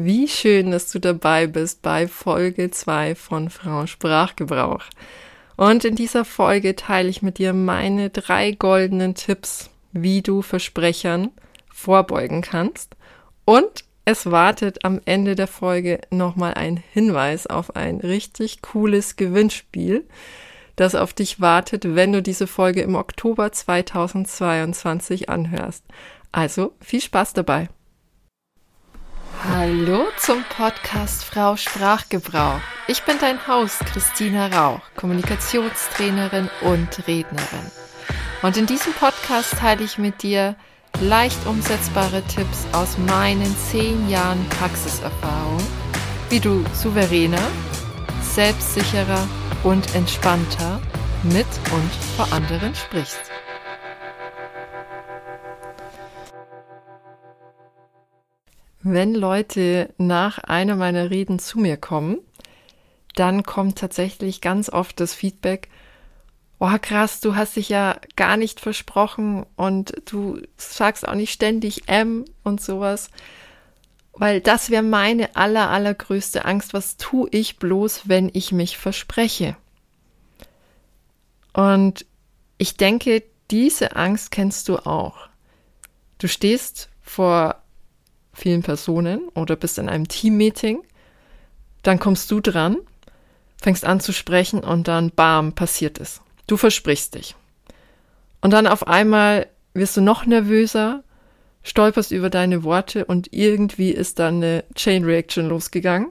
Wie schön, dass du dabei bist bei Folge 2 von Frau Sprachgebrauch. Und in dieser Folge teile ich mit dir meine drei goldenen Tipps, wie du Versprechern vorbeugen kannst. Und es wartet am Ende der Folge nochmal ein Hinweis auf ein richtig cooles Gewinnspiel, das auf dich wartet, wenn du diese Folge im Oktober 2022 anhörst. Also viel Spaß dabei. Hallo zum Podcast Frau Sprachgebrauch. Ich bin dein Host Christina Rauch, Kommunikationstrainerin und Rednerin. Und in diesem Podcast teile ich mit dir leicht umsetzbare Tipps aus meinen zehn Jahren Praxiserfahrung, wie du souveräner, selbstsicherer und entspannter mit und vor anderen sprichst. Wenn Leute nach einer meiner Reden zu mir kommen, dann kommt tatsächlich ganz oft das Feedback, oh krass, du hast dich ja gar nicht versprochen und du sagst auch nicht ständig M und sowas. Weil das wäre meine aller, allergrößte Angst. Was tue ich bloß, wenn ich mich verspreche? Und ich denke, diese Angst kennst du auch. Du stehst vor vielen Personen oder bist in einem Teammeeting, dann kommst du dran, fängst an zu sprechen und dann bam, passiert es. Du versprichst dich. Und dann auf einmal wirst du noch nervöser, stolperst über deine Worte und irgendwie ist dann eine Chain Reaction losgegangen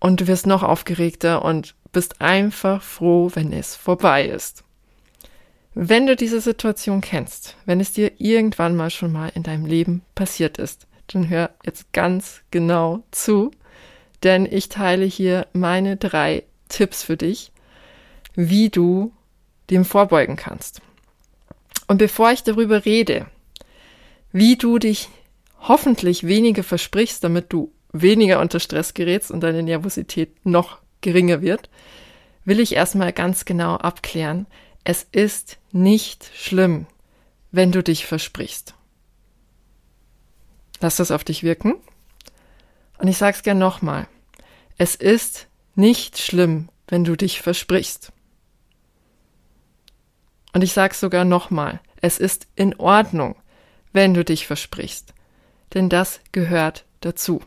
und du wirst noch aufgeregter und bist einfach froh, wenn es vorbei ist. Wenn du diese Situation kennst, wenn es dir irgendwann mal schon mal in deinem Leben passiert ist, dann hör jetzt ganz genau zu, denn ich teile hier meine drei Tipps für dich, wie du dem vorbeugen kannst. Und bevor ich darüber rede, wie du dich hoffentlich weniger versprichst, damit du weniger unter Stress gerätst und deine Nervosität noch geringer wird, will ich erstmal ganz genau abklären, es ist nicht schlimm, wenn du dich versprichst. Lass das auf dich wirken. Und ich sag's gern nochmal. Es ist nicht schlimm, wenn du dich versprichst. Und ich sag's sogar nochmal. Es ist in Ordnung, wenn du dich versprichst. Denn das gehört dazu.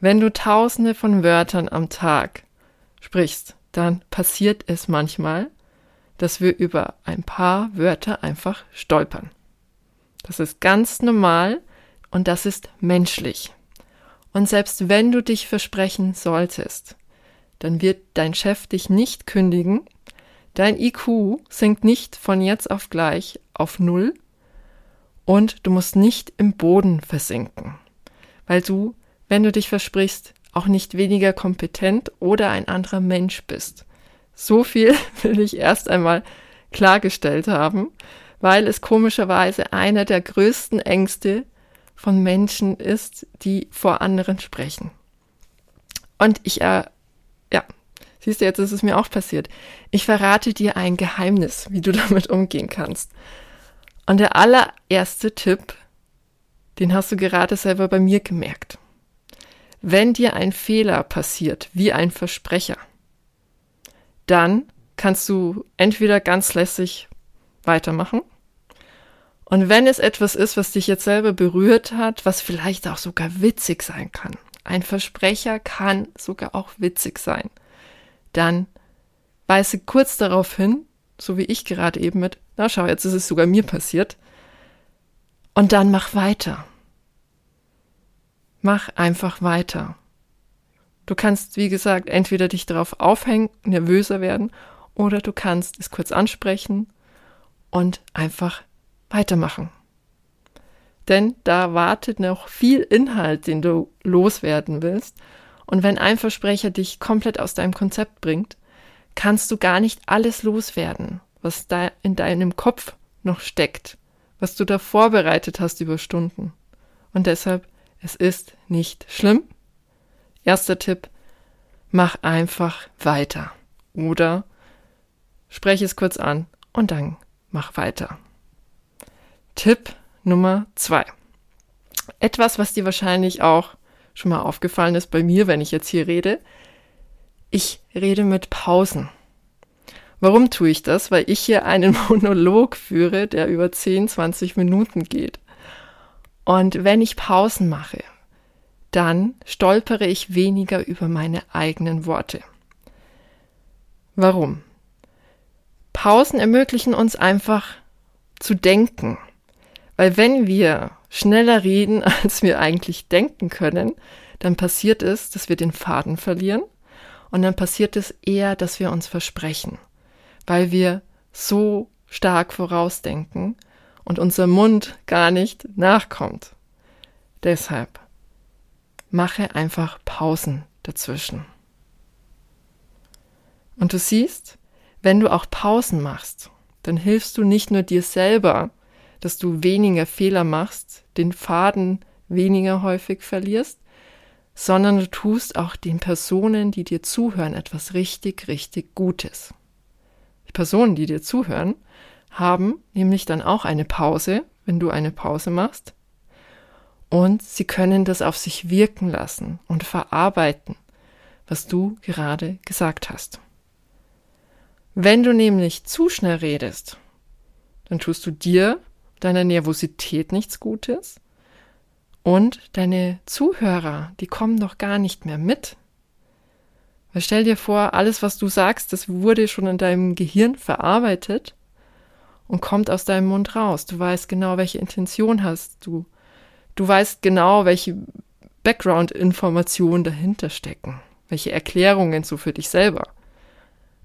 Wenn du tausende von Wörtern am Tag sprichst, dann passiert es manchmal, dass wir über ein paar Wörter einfach stolpern. Das ist ganz normal und das ist menschlich. Und selbst wenn du dich versprechen solltest, dann wird dein Chef dich nicht kündigen, dein IQ sinkt nicht von jetzt auf gleich auf Null und du musst nicht im Boden versinken, weil du, wenn du dich versprichst, auch nicht weniger kompetent oder ein anderer Mensch bist. So viel will ich erst einmal klargestellt haben, weil es komischerweise einer der größten Ängste von Menschen ist, die vor anderen sprechen. Und ich, äh, ja, siehst du, jetzt ist es mir auch passiert. Ich verrate dir ein Geheimnis, wie du damit umgehen kannst. Und der allererste Tipp, den hast du gerade selber bei mir gemerkt. Wenn dir ein Fehler passiert, wie ein Versprecher, dann kannst du entweder ganz lässig weitermachen und wenn es etwas ist, was dich jetzt selber berührt hat, was vielleicht auch sogar witzig sein kann, ein Versprecher kann sogar auch witzig sein, dann weise kurz darauf hin, so wie ich gerade eben mit, na schau, jetzt ist es sogar mir passiert, und dann mach weiter. Mach einfach weiter. Du kannst, wie gesagt, entweder dich darauf aufhängen, nervöser werden, oder du kannst es kurz ansprechen und einfach weitermachen. Denn da wartet noch viel Inhalt, den du loswerden willst. Und wenn ein Versprecher dich komplett aus deinem Konzept bringt, kannst du gar nicht alles loswerden, was da in deinem Kopf noch steckt, was du da vorbereitet hast über Stunden. Und deshalb, es ist nicht schlimm. Erster Tipp, mach einfach weiter. Oder spreche es kurz an und dann mach weiter. Tipp Nummer zwei. Etwas, was dir wahrscheinlich auch schon mal aufgefallen ist bei mir, wenn ich jetzt hier rede, ich rede mit Pausen. Warum tue ich das? Weil ich hier einen Monolog führe, der über 10, 20 Minuten geht. Und wenn ich Pausen mache, dann stolpere ich weniger über meine eigenen Worte. Warum? Pausen ermöglichen uns einfach zu denken. Weil wenn wir schneller reden, als wir eigentlich denken können, dann passiert es, dass wir den Faden verlieren und dann passiert es eher, dass wir uns versprechen, weil wir so stark vorausdenken und unser Mund gar nicht nachkommt. Deshalb mache einfach Pausen dazwischen. Und du siehst, wenn du auch Pausen machst, dann hilfst du nicht nur dir selber, dass du weniger Fehler machst, den Faden weniger häufig verlierst, sondern du tust auch den Personen, die dir zuhören, etwas richtig, richtig Gutes. Die Personen, die dir zuhören, haben nämlich dann auch eine Pause, wenn du eine Pause machst, und sie können das auf sich wirken lassen und verarbeiten, was du gerade gesagt hast. Wenn du nämlich zu schnell redest, dann tust du dir, deiner Nervosität nichts Gutes und deine Zuhörer, die kommen doch gar nicht mehr mit. Weil stell dir vor, alles, was du sagst, das wurde schon in deinem Gehirn verarbeitet und kommt aus deinem Mund raus. Du weißt genau, welche Intention hast du. Du weißt genau, welche Background-Informationen dahinter stecken, welche Erklärungen so für dich selber.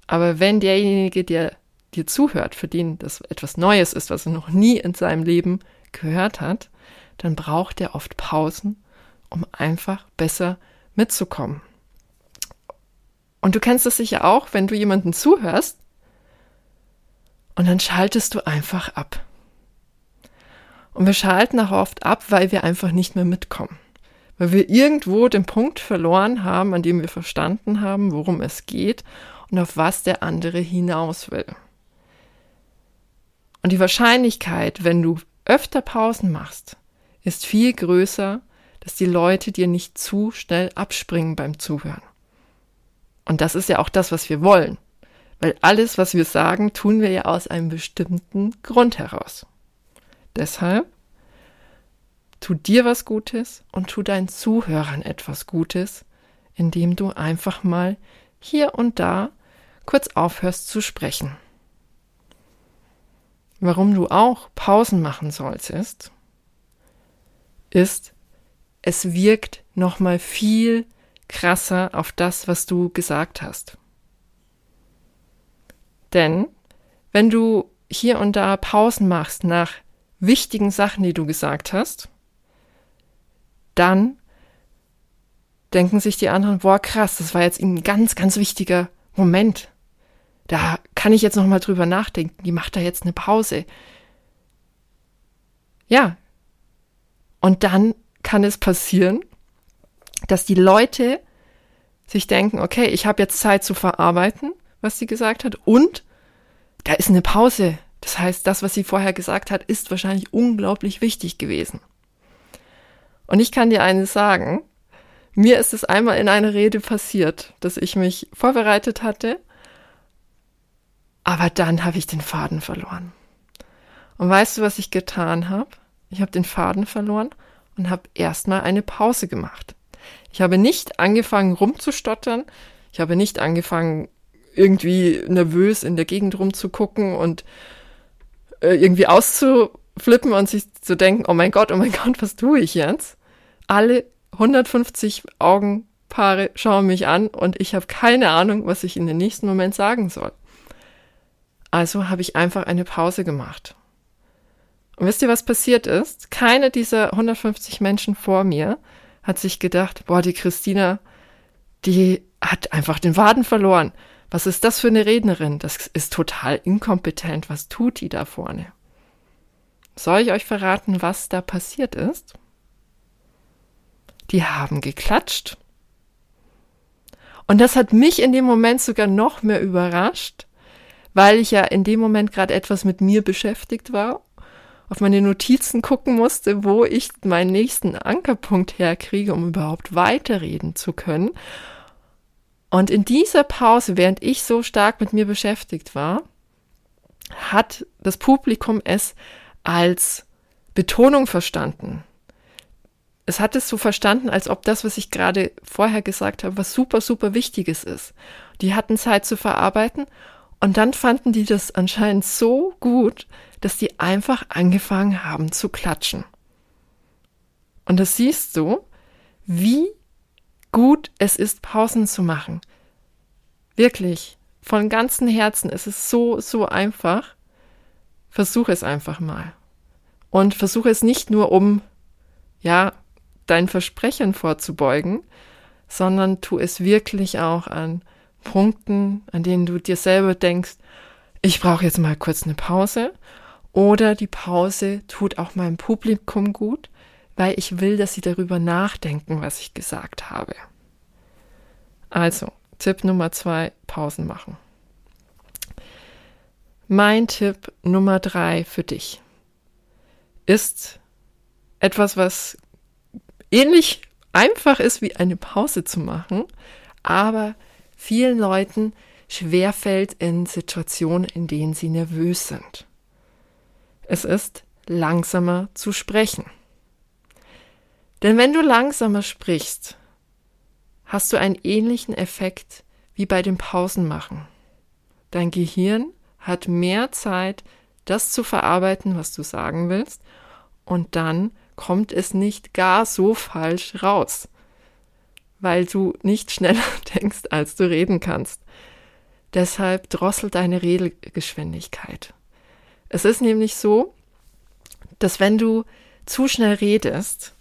Aber wenn derjenige, der dir zuhört, für den das etwas Neues ist, was er noch nie in seinem Leben gehört hat, dann braucht er oft Pausen, um einfach besser mitzukommen. Und du kennst es sicher auch, wenn du jemanden zuhörst und dann schaltest du einfach ab. Und wir schalten auch oft ab, weil wir einfach nicht mehr mitkommen. Weil wir irgendwo den Punkt verloren haben, an dem wir verstanden haben, worum es geht und auf was der andere hinaus will. Und die Wahrscheinlichkeit, wenn du öfter Pausen machst, ist viel größer, dass die Leute dir nicht zu schnell abspringen beim Zuhören. Und das ist ja auch das, was wir wollen. Weil alles, was wir sagen, tun wir ja aus einem bestimmten Grund heraus. Deshalb tu dir was Gutes und tu deinen Zuhörern etwas Gutes, indem du einfach mal hier und da kurz aufhörst zu sprechen. Warum du auch Pausen machen solltest, ist, es wirkt nochmal viel krasser auf das, was du gesagt hast. Denn wenn du hier und da Pausen machst nach wichtigen Sachen, die du gesagt hast, dann denken sich die anderen, boah, krass, das war jetzt ein ganz, ganz wichtiger Moment. Da kann ich jetzt noch mal drüber nachdenken. Die macht da jetzt eine Pause. Ja. Und dann kann es passieren, dass die Leute sich denken, okay, ich habe jetzt Zeit zu verarbeiten, was sie gesagt hat, und da ist eine Pause. Das heißt, das, was sie vorher gesagt hat, ist wahrscheinlich unglaublich wichtig gewesen. Und ich kann dir eines sagen, mir ist es einmal in einer Rede passiert, dass ich mich vorbereitet hatte, aber dann habe ich den Faden verloren. Und weißt du, was ich getan habe? Ich habe den Faden verloren und habe erstmal eine Pause gemacht. Ich habe nicht angefangen rumzustottern, ich habe nicht angefangen irgendwie nervös in der Gegend rumzugucken und äh, irgendwie auszuflippen und sich zu denken, oh mein Gott, oh mein Gott, was tue ich jetzt? Alle 150 Augenpaare schauen mich an und ich habe keine Ahnung, was ich in den nächsten Moment sagen soll. Also habe ich einfach eine Pause gemacht. Und wisst ihr, was passiert ist? Keine dieser 150 Menschen vor mir hat sich gedacht, boah, die Christina, die hat einfach den Waden verloren. Was ist das für eine Rednerin? Das ist total inkompetent. Was tut die da vorne? Soll ich euch verraten, was da passiert ist? die haben geklatscht. Und das hat mich in dem Moment sogar noch mehr überrascht, weil ich ja in dem Moment gerade etwas mit mir beschäftigt war auf meine Notizen gucken musste, wo ich meinen nächsten Ankerpunkt herkriege, um überhaupt weiterreden zu können. Und in dieser Pause, während ich so stark mit mir beschäftigt war, hat das Publikum es als Betonung verstanden. Es hat es so verstanden, als ob das, was ich gerade vorher gesagt habe, was super, super Wichtiges ist. Die hatten Zeit zu verarbeiten und dann fanden die das anscheinend so gut, dass die einfach angefangen haben zu klatschen. Und das siehst du, wie gut es ist, Pausen zu machen. Wirklich, von ganzem Herzen, es ist so, so einfach. Versuch es einfach mal. Und versuche es nicht nur, um, ja, dein Versprechen vorzubeugen, sondern tu es wirklich auch an Punkten, an denen du dir selber denkst, ich brauche jetzt mal kurz eine Pause. Oder die Pause tut auch meinem Publikum gut, weil ich will, dass sie darüber nachdenken, was ich gesagt habe. Also, Tipp Nummer zwei, Pausen machen. Mein Tipp Nummer drei für dich ist etwas, was ähnlich einfach ist wie eine Pause zu machen, aber vielen Leuten schwerfällt in Situationen, in denen sie nervös sind. Es ist langsamer zu sprechen. Denn wenn du langsamer sprichst, hast du einen ähnlichen Effekt wie bei dem Pausenmachen. Dein Gehirn hat mehr Zeit, das zu verarbeiten, was du sagen willst, und dann kommt es nicht gar so falsch raus, weil du nicht schneller denkst, als du reden kannst. Deshalb drossel deine Redegeschwindigkeit. Es ist nämlich so, dass wenn du zu schnell redest,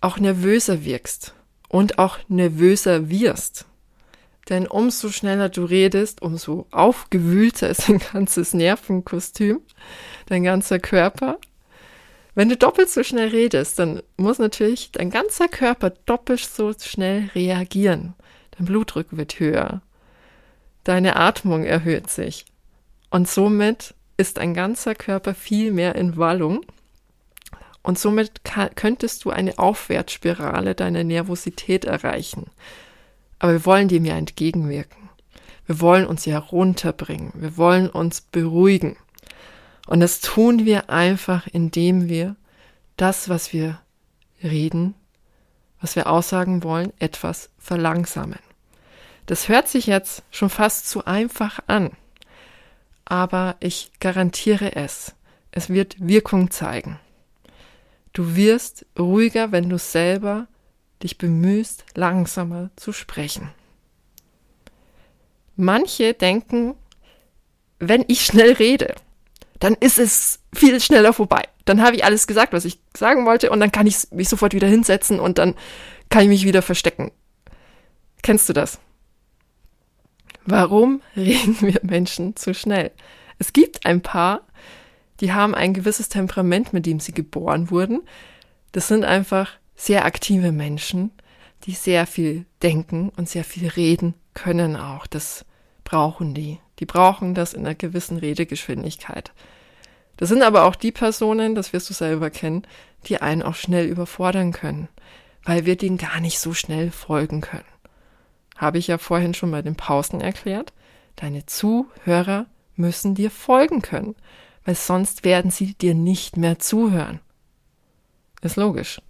auch nervöser wirkst und auch nervöser wirst. Denn umso schneller du redest, umso aufgewühlter ist dein ganzes Nervenkostüm, dein ganzer Körper. Wenn du doppelt so schnell redest, dann muss natürlich dein ganzer Körper doppelt so schnell reagieren. Dein Blutdruck wird höher. Deine Atmung erhöht sich. Und somit ist dein ganzer Körper viel mehr in Wallung. Und somit könntest du eine Aufwärtsspirale deiner Nervosität erreichen. Aber wir wollen dem ja entgegenwirken. Wir wollen uns ja runterbringen. Wir wollen uns beruhigen. Und das tun wir einfach, indem wir das, was wir reden, was wir aussagen wollen, etwas verlangsamen. Das hört sich jetzt schon fast zu einfach an, aber ich garantiere es. Es wird Wirkung zeigen. Du wirst ruhiger, wenn du selber dich bemühst, langsamer zu sprechen. Manche denken, wenn ich schnell rede, dann ist es viel schneller vorbei. Dann habe ich alles gesagt, was ich sagen wollte, und dann kann ich mich sofort wieder hinsetzen und dann kann ich mich wieder verstecken. Kennst du das? Warum reden wir Menschen zu schnell? Es gibt ein paar, die haben ein gewisses Temperament, mit dem sie geboren wurden. Das sind einfach sehr aktive Menschen, die sehr viel denken und sehr viel reden können auch. Das brauchen die. Die brauchen das in einer gewissen Redegeschwindigkeit. Das sind aber auch die Personen, das wirst du selber kennen, die einen auch schnell überfordern können, weil wir denen gar nicht so schnell folgen können. Habe ich ja vorhin schon bei den Pausen erklärt. Deine Zuhörer müssen dir folgen können, weil sonst werden sie dir nicht mehr zuhören. Ist logisch.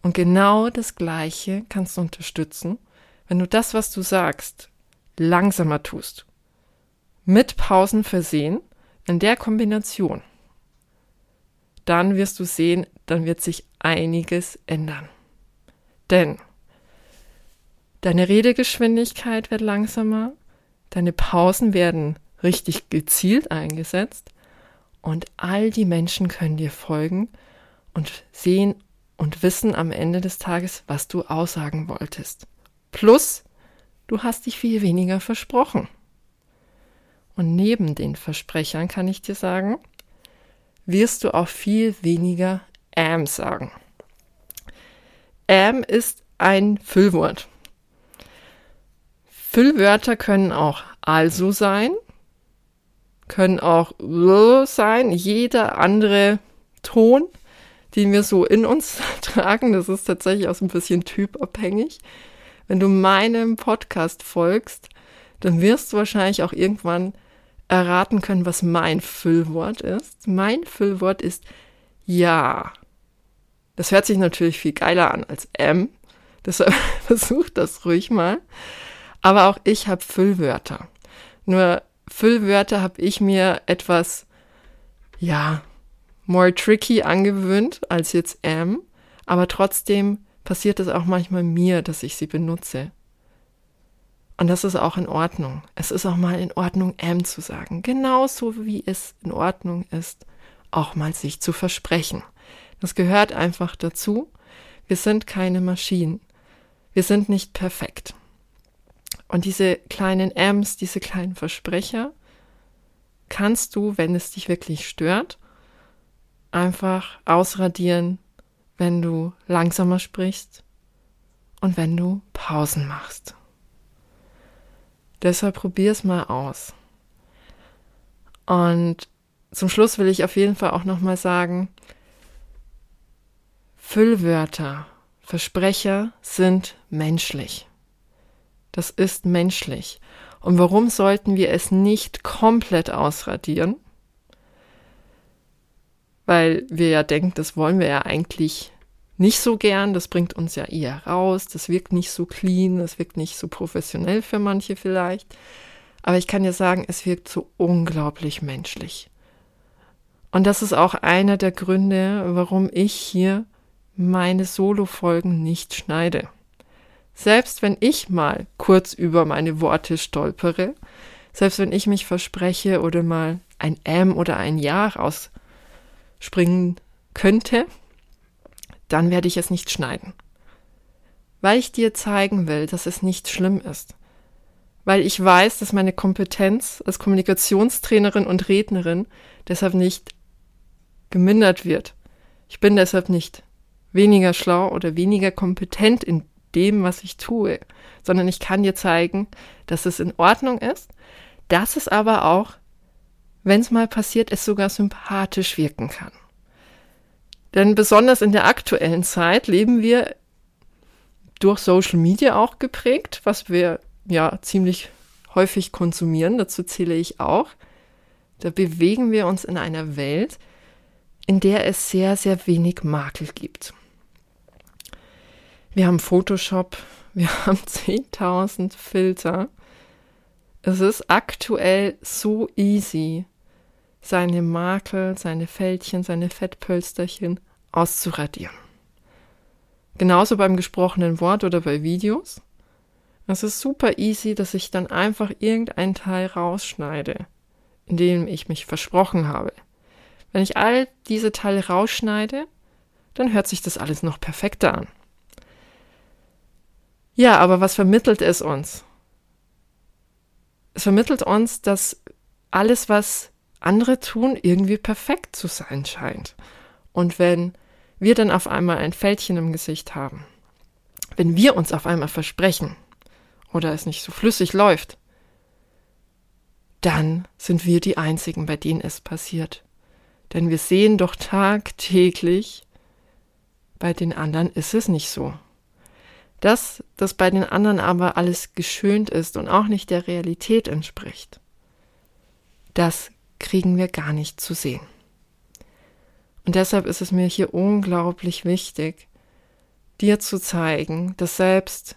Und genau das Gleiche kannst du unterstützen, wenn du das, was du sagst, langsamer tust mit Pausen versehen, in der Kombination, dann wirst du sehen, dann wird sich einiges ändern. Denn deine Redegeschwindigkeit wird langsamer, deine Pausen werden richtig gezielt eingesetzt und all die Menschen können dir folgen und sehen und wissen am Ende des Tages, was du aussagen wolltest. Plus, du hast dich viel weniger versprochen. Und neben den Versprechern kann ich dir sagen, wirst du auch viel weniger am sagen. Am ist ein Füllwort. Füllwörter können auch also sein, können auch sein, jeder andere Ton, den wir so in uns tragen. Das ist tatsächlich auch so ein bisschen typabhängig. Wenn du meinem Podcast folgst, dann wirst du wahrscheinlich auch irgendwann erraten können, was mein Füllwort ist. Mein Füllwort ist ja. Das hört sich natürlich viel geiler an als M. Deshalb versuch das ruhig mal. Aber auch ich habe Füllwörter. Nur Füllwörter habe ich mir etwas, ja, more tricky angewöhnt als jetzt M. Aber trotzdem passiert es auch manchmal mir, dass ich sie benutze. Und das ist auch in Ordnung. Es ist auch mal in Ordnung, M zu sagen. Genauso wie es in Ordnung ist, auch mal sich zu versprechen. Das gehört einfach dazu. Wir sind keine Maschinen. Wir sind nicht perfekt. Und diese kleinen M's, diese kleinen Versprecher, kannst du, wenn es dich wirklich stört, einfach ausradieren, wenn du langsamer sprichst und wenn du Pausen machst. Deshalb probier es mal aus. Und zum Schluss will ich auf jeden Fall auch nochmal sagen, Füllwörter, Versprecher sind menschlich. Das ist menschlich. Und warum sollten wir es nicht komplett ausradieren? Weil wir ja denken, das wollen wir ja eigentlich nicht so gern, das bringt uns ja eher raus, das wirkt nicht so clean, das wirkt nicht so professionell für manche vielleicht. Aber ich kann dir sagen, es wirkt so unglaublich menschlich. Und das ist auch einer der Gründe, warum ich hier meine Solo-Folgen nicht schneide. Selbst wenn ich mal kurz über meine Worte stolpere, selbst wenn ich mich verspreche oder mal ein M oder ein Ja rausspringen könnte, dann werde ich es nicht schneiden. Weil ich dir zeigen will, dass es nicht schlimm ist. Weil ich weiß, dass meine Kompetenz als Kommunikationstrainerin und Rednerin deshalb nicht gemindert wird. Ich bin deshalb nicht weniger schlau oder weniger kompetent in dem, was ich tue, sondern ich kann dir zeigen, dass es in Ordnung ist, dass es aber auch, wenn es mal passiert, es sogar sympathisch wirken kann. Denn besonders in der aktuellen Zeit leben wir durch Social Media auch geprägt, was wir ja ziemlich häufig konsumieren, dazu zähle ich auch. Da bewegen wir uns in einer Welt, in der es sehr, sehr wenig Makel gibt. Wir haben Photoshop, wir haben 10.000 Filter. Es ist aktuell so easy, seine Makel, seine Fältchen, seine Fettpölsterchen auszuradieren. Genauso beim gesprochenen Wort oder bei Videos. Es ist super easy, dass ich dann einfach irgendein Teil rausschneide, in dem ich mich versprochen habe. Wenn ich all diese Teile rausschneide, dann hört sich das alles noch perfekter an. Ja, aber was vermittelt es uns? Es vermittelt uns, dass alles, was andere tun, irgendwie perfekt zu sein scheint. Und wenn wir dann auf einmal ein Fältchen im Gesicht haben, wenn wir uns auf einmal versprechen oder es nicht so flüssig läuft, dann sind wir die Einzigen, bei denen es passiert. Denn wir sehen doch tagtäglich, bei den anderen ist es nicht so. Dass das bei den anderen aber alles geschönt ist und auch nicht der Realität entspricht, das kriegen wir gar nicht zu sehen. Und deshalb ist es mir hier unglaublich wichtig, dir zu zeigen, dass selbst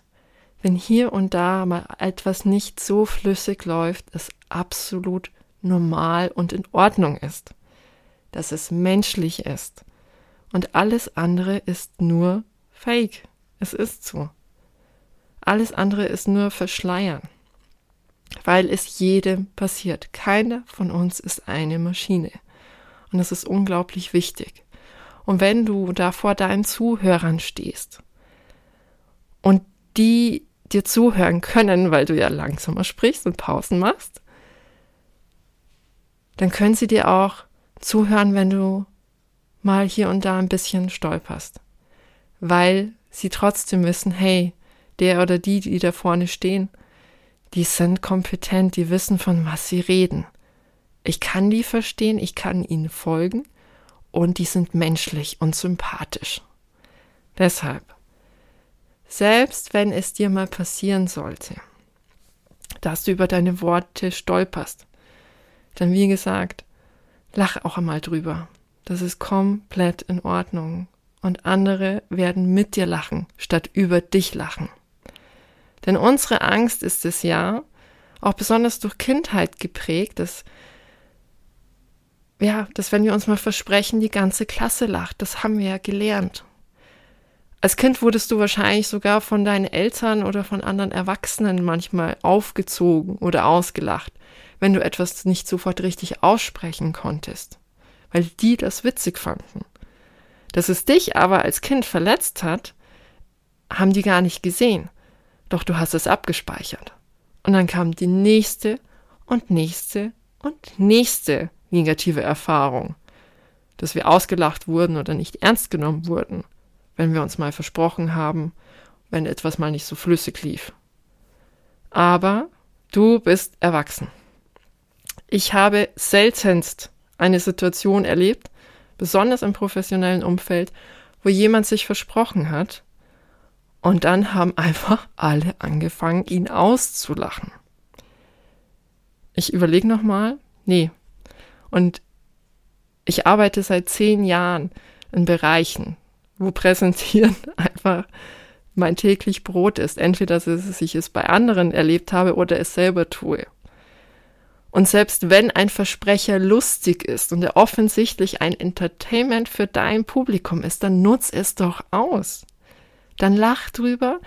wenn hier und da mal etwas nicht so flüssig läuft, es absolut normal und in Ordnung ist, dass es menschlich ist und alles andere ist nur Fake. Es ist so. Alles andere ist nur Verschleiern weil es jedem passiert. Keiner von uns ist eine Maschine. Und das ist unglaublich wichtig. Und wenn du da vor deinen Zuhörern stehst und die dir zuhören können, weil du ja langsamer sprichst und Pausen machst, dann können sie dir auch zuhören, wenn du mal hier und da ein bisschen stolperst, weil sie trotzdem wissen, hey, der oder die, die da vorne stehen, die sind kompetent, die wissen, von was sie reden. Ich kann die verstehen, ich kann ihnen folgen und die sind menschlich und sympathisch. Deshalb, selbst wenn es dir mal passieren sollte, dass du über deine Worte stolperst, dann wie gesagt, lach auch einmal drüber. Das ist komplett in Ordnung. Und andere werden mit dir lachen, statt über dich lachen. Denn unsere Angst ist es ja, auch besonders durch Kindheit geprägt, dass, ja, dass wenn wir uns mal versprechen, die ganze Klasse lacht. Das haben wir ja gelernt. Als Kind wurdest du wahrscheinlich sogar von deinen Eltern oder von anderen Erwachsenen manchmal aufgezogen oder ausgelacht, wenn du etwas nicht sofort richtig aussprechen konntest weil die das witzig fanden. Dass es dich aber als Kind verletzt hat, haben die gar nicht gesehen. Doch du hast es abgespeichert. Und dann kam die nächste und nächste und nächste negative Erfahrung, dass wir ausgelacht wurden oder nicht ernst genommen wurden, wenn wir uns mal versprochen haben, wenn etwas mal nicht so flüssig lief. Aber du bist erwachsen. Ich habe seltenst eine Situation erlebt, besonders im professionellen Umfeld, wo jemand sich versprochen hat und dann haben einfach alle angefangen, ihn auszulachen. Ich überlege nochmal, nee. Und ich arbeite seit zehn Jahren in Bereichen, wo Präsentieren einfach mein täglich Brot ist. Entweder dass ich es bei anderen erlebt habe oder es selber tue. Und selbst wenn ein Versprecher lustig ist und er offensichtlich ein Entertainment für dein Publikum ist, dann nutz es doch aus. Dann lach drüber,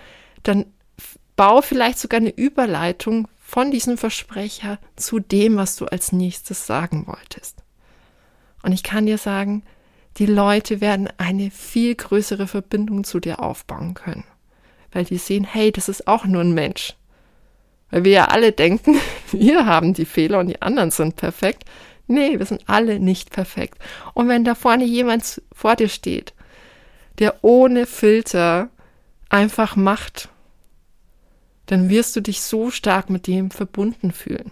dann bau vielleicht sogar eine Überleitung von diesem Versprecher zu dem, was du als nächstes sagen wolltest. Und ich kann dir sagen, die Leute werden eine viel größere Verbindung zu dir aufbauen können, weil die sehen, hey, das ist auch nur ein Mensch. Weil wir ja alle denken, wir haben die Fehler und die anderen sind perfekt. Nee, wir sind alle nicht perfekt. Und wenn da vorne jemand vor dir steht, der ohne Filter einfach macht, dann wirst du dich so stark mit dem verbunden fühlen.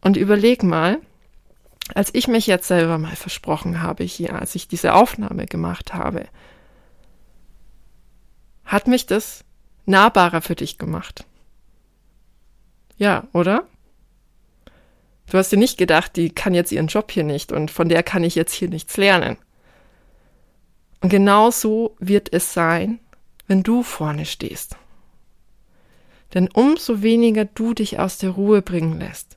Und überleg mal, als ich mich jetzt selber mal versprochen habe hier, als ich diese Aufnahme gemacht habe, hat mich das nahbarer für dich gemacht. Ja, oder? Du hast dir nicht gedacht, die kann jetzt ihren Job hier nicht und von der kann ich jetzt hier nichts lernen. Und genau so wird es sein, wenn du vorne stehst. Denn umso weniger du dich aus der Ruhe bringen lässt,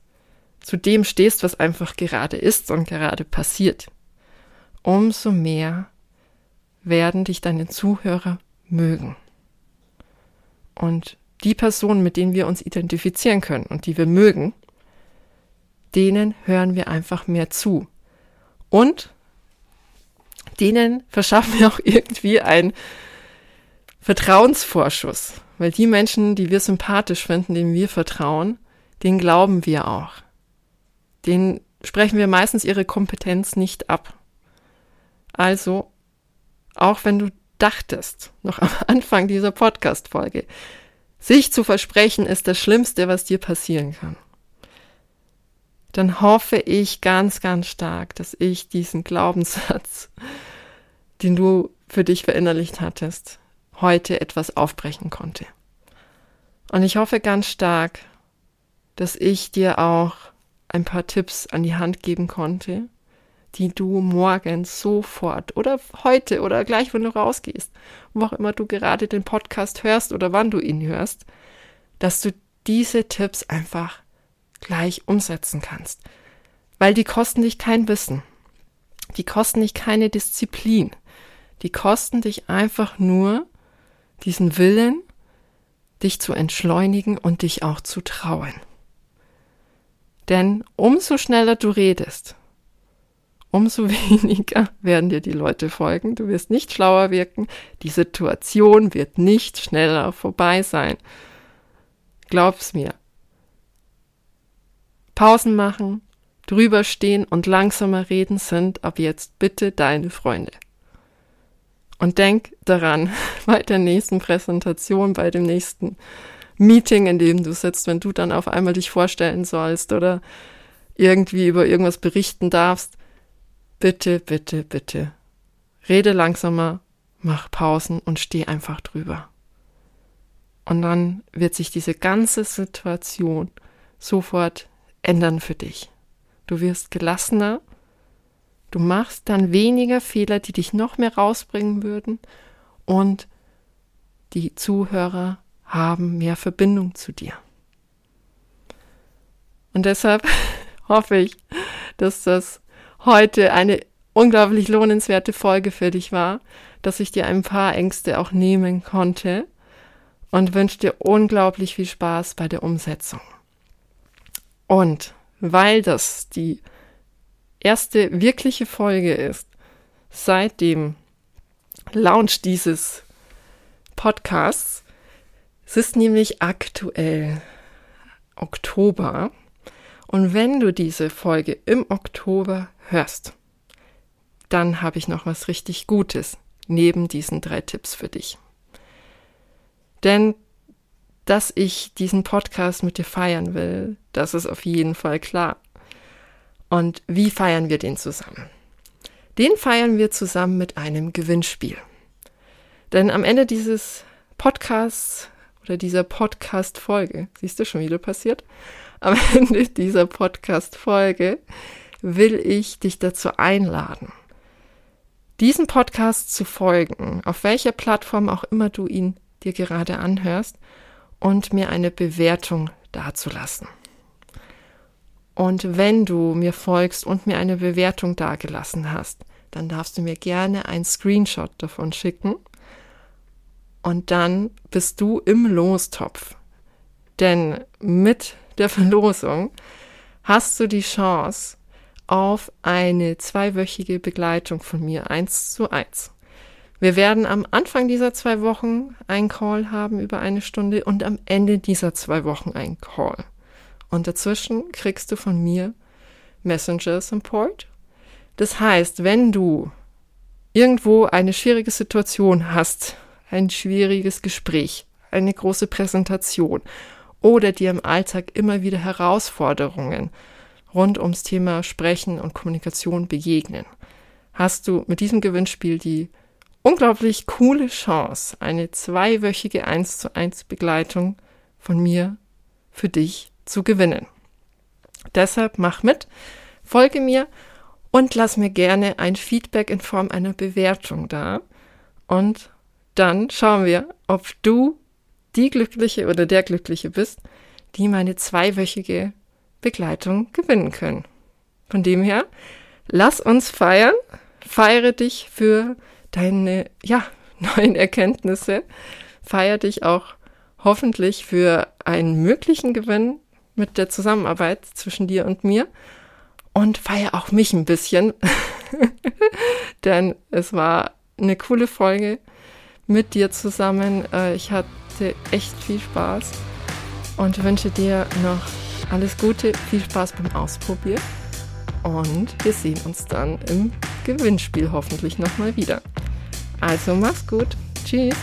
zu dem stehst, was einfach gerade ist und gerade passiert, umso mehr werden dich deine Zuhörer mögen. Und die Personen, mit denen wir uns identifizieren können und die wir mögen, denen hören wir einfach mehr zu. Und denen verschaffen wir auch irgendwie einen Vertrauensvorschuss. Weil die Menschen, die wir sympathisch finden, denen wir vertrauen, denen glauben wir auch. Denen sprechen wir meistens ihre Kompetenz nicht ab. Also, auch wenn du dachtest, noch am Anfang dieser Podcast-Folge, sich zu versprechen ist das Schlimmste, was dir passieren kann. Dann hoffe ich ganz, ganz stark, dass ich diesen Glaubenssatz, den du für dich verinnerlicht hattest, heute etwas aufbrechen konnte. Und ich hoffe ganz stark, dass ich dir auch ein paar Tipps an die Hand geben konnte, die du morgen sofort oder heute oder gleich, wenn du rausgehst, wo auch immer du gerade den Podcast hörst oder wann du ihn hörst, dass du diese Tipps einfach gleich umsetzen kannst. Weil die kosten dich kein Wissen. Die kosten dich keine Disziplin. Die kosten dich einfach nur diesen Willen, dich zu entschleunigen und dich auch zu trauen. Denn umso schneller du redest, umso weniger werden dir die Leute folgen. Du wirst nicht schlauer wirken. Die Situation wird nicht schneller vorbei sein. Glaub's mir. Pausen machen, drüber stehen und langsamer reden sind ab jetzt bitte deine Freunde. Und denk daran, bei der nächsten Präsentation, bei dem nächsten Meeting, in dem du sitzt, wenn du dann auf einmal dich vorstellen sollst oder irgendwie über irgendwas berichten darfst. Bitte, bitte, bitte. Rede langsamer, mach Pausen und steh einfach drüber. Und dann wird sich diese ganze Situation sofort ändern für dich. Du wirst gelassener, du machst dann weniger Fehler, die dich noch mehr rausbringen würden und die Zuhörer haben mehr Verbindung zu dir. Und deshalb hoffe ich, dass das heute eine unglaublich lohnenswerte Folge für dich war, dass ich dir ein paar Ängste auch nehmen konnte und wünsche dir unglaublich viel Spaß bei der Umsetzung. Und weil das die erste wirkliche Folge ist, seit dem Launch dieses Podcasts, es ist nämlich aktuell Oktober. Und wenn du diese Folge im Oktober hörst, dann habe ich noch was richtig Gutes neben diesen drei Tipps für dich. Denn dass ich diesen Podcast mit dir feiern will, das ist auf jeden Fall klar. Und wie feiern wir den zusammen? Den feiern wir zusammen mit einem Gewinnspiel. Denn am Ende dieses Podcasts oder dieser Podcast-Folge, siehst du schon wieder passiert? Am Ende dieser Podcast-Folge will ich dich dazu einladen, diesen Podcast zu folgen, auf welcher Plattform auch immer du ihn dir gerade anhörst, und mir eine Bewertung dazulassen. Und wenn du mir folgst und mir eine Bewertung dagelassen hast, dann darfst du mir gerne ein Screenshot davon schicken. Und dann bist du im Lostopf. Denn mit der Verlosung hast du die Chance auf eine zweiwöchige Begleitung von mir eins zu eins. Wir werden am Anfang dieser zwei Wochen einen Call haben über eine Stunde und am Ende dieser zwei Wochen einen Call. Und dazwischen kriegst du von mir Messenger Support. Das heißt, wenn du irgendwo eine schwierige Situation hast, ein schwieriges Gespräch, eine große Präsentation oder dir im Alltag immer wieder Herausforderungen rund ums Thema Sprechen und Kommunikation begegnen, hast du mit diesem Gewinnspiel die unglaublich coole Chance, eine zweiwöchige 1 zu 1 Begleitung von mir für dich zu gewinnen. Deshalb mach mit, folge mir und lass mir gerne ein Feedback in Form einer Bewertung da. Und dann schauen wir, ob du die Glückliche oder der Glückliche bist, die meine zweiwöchige Begleitung gewinnen können. Von dem her, lass uns feiern, feiere dich für deine ja, neuen Erkenntnisse. Feier dich auch hoffentlich für einen möglichen Gewinn mit der Zusammenarbeit zwischen dir und mir. Und feier auch mich ein bisschen, denn es war eine coole Folge mit dir zusammen. Äh, ich hatte echt viel Spaß und wünsche dir noch alles Gute, viel Spaß beim Ausprobieren. Und wir sehen uns dann im Gewinnspiel hoffentlich nochmal wieder. Also mach's gut. Tschüss.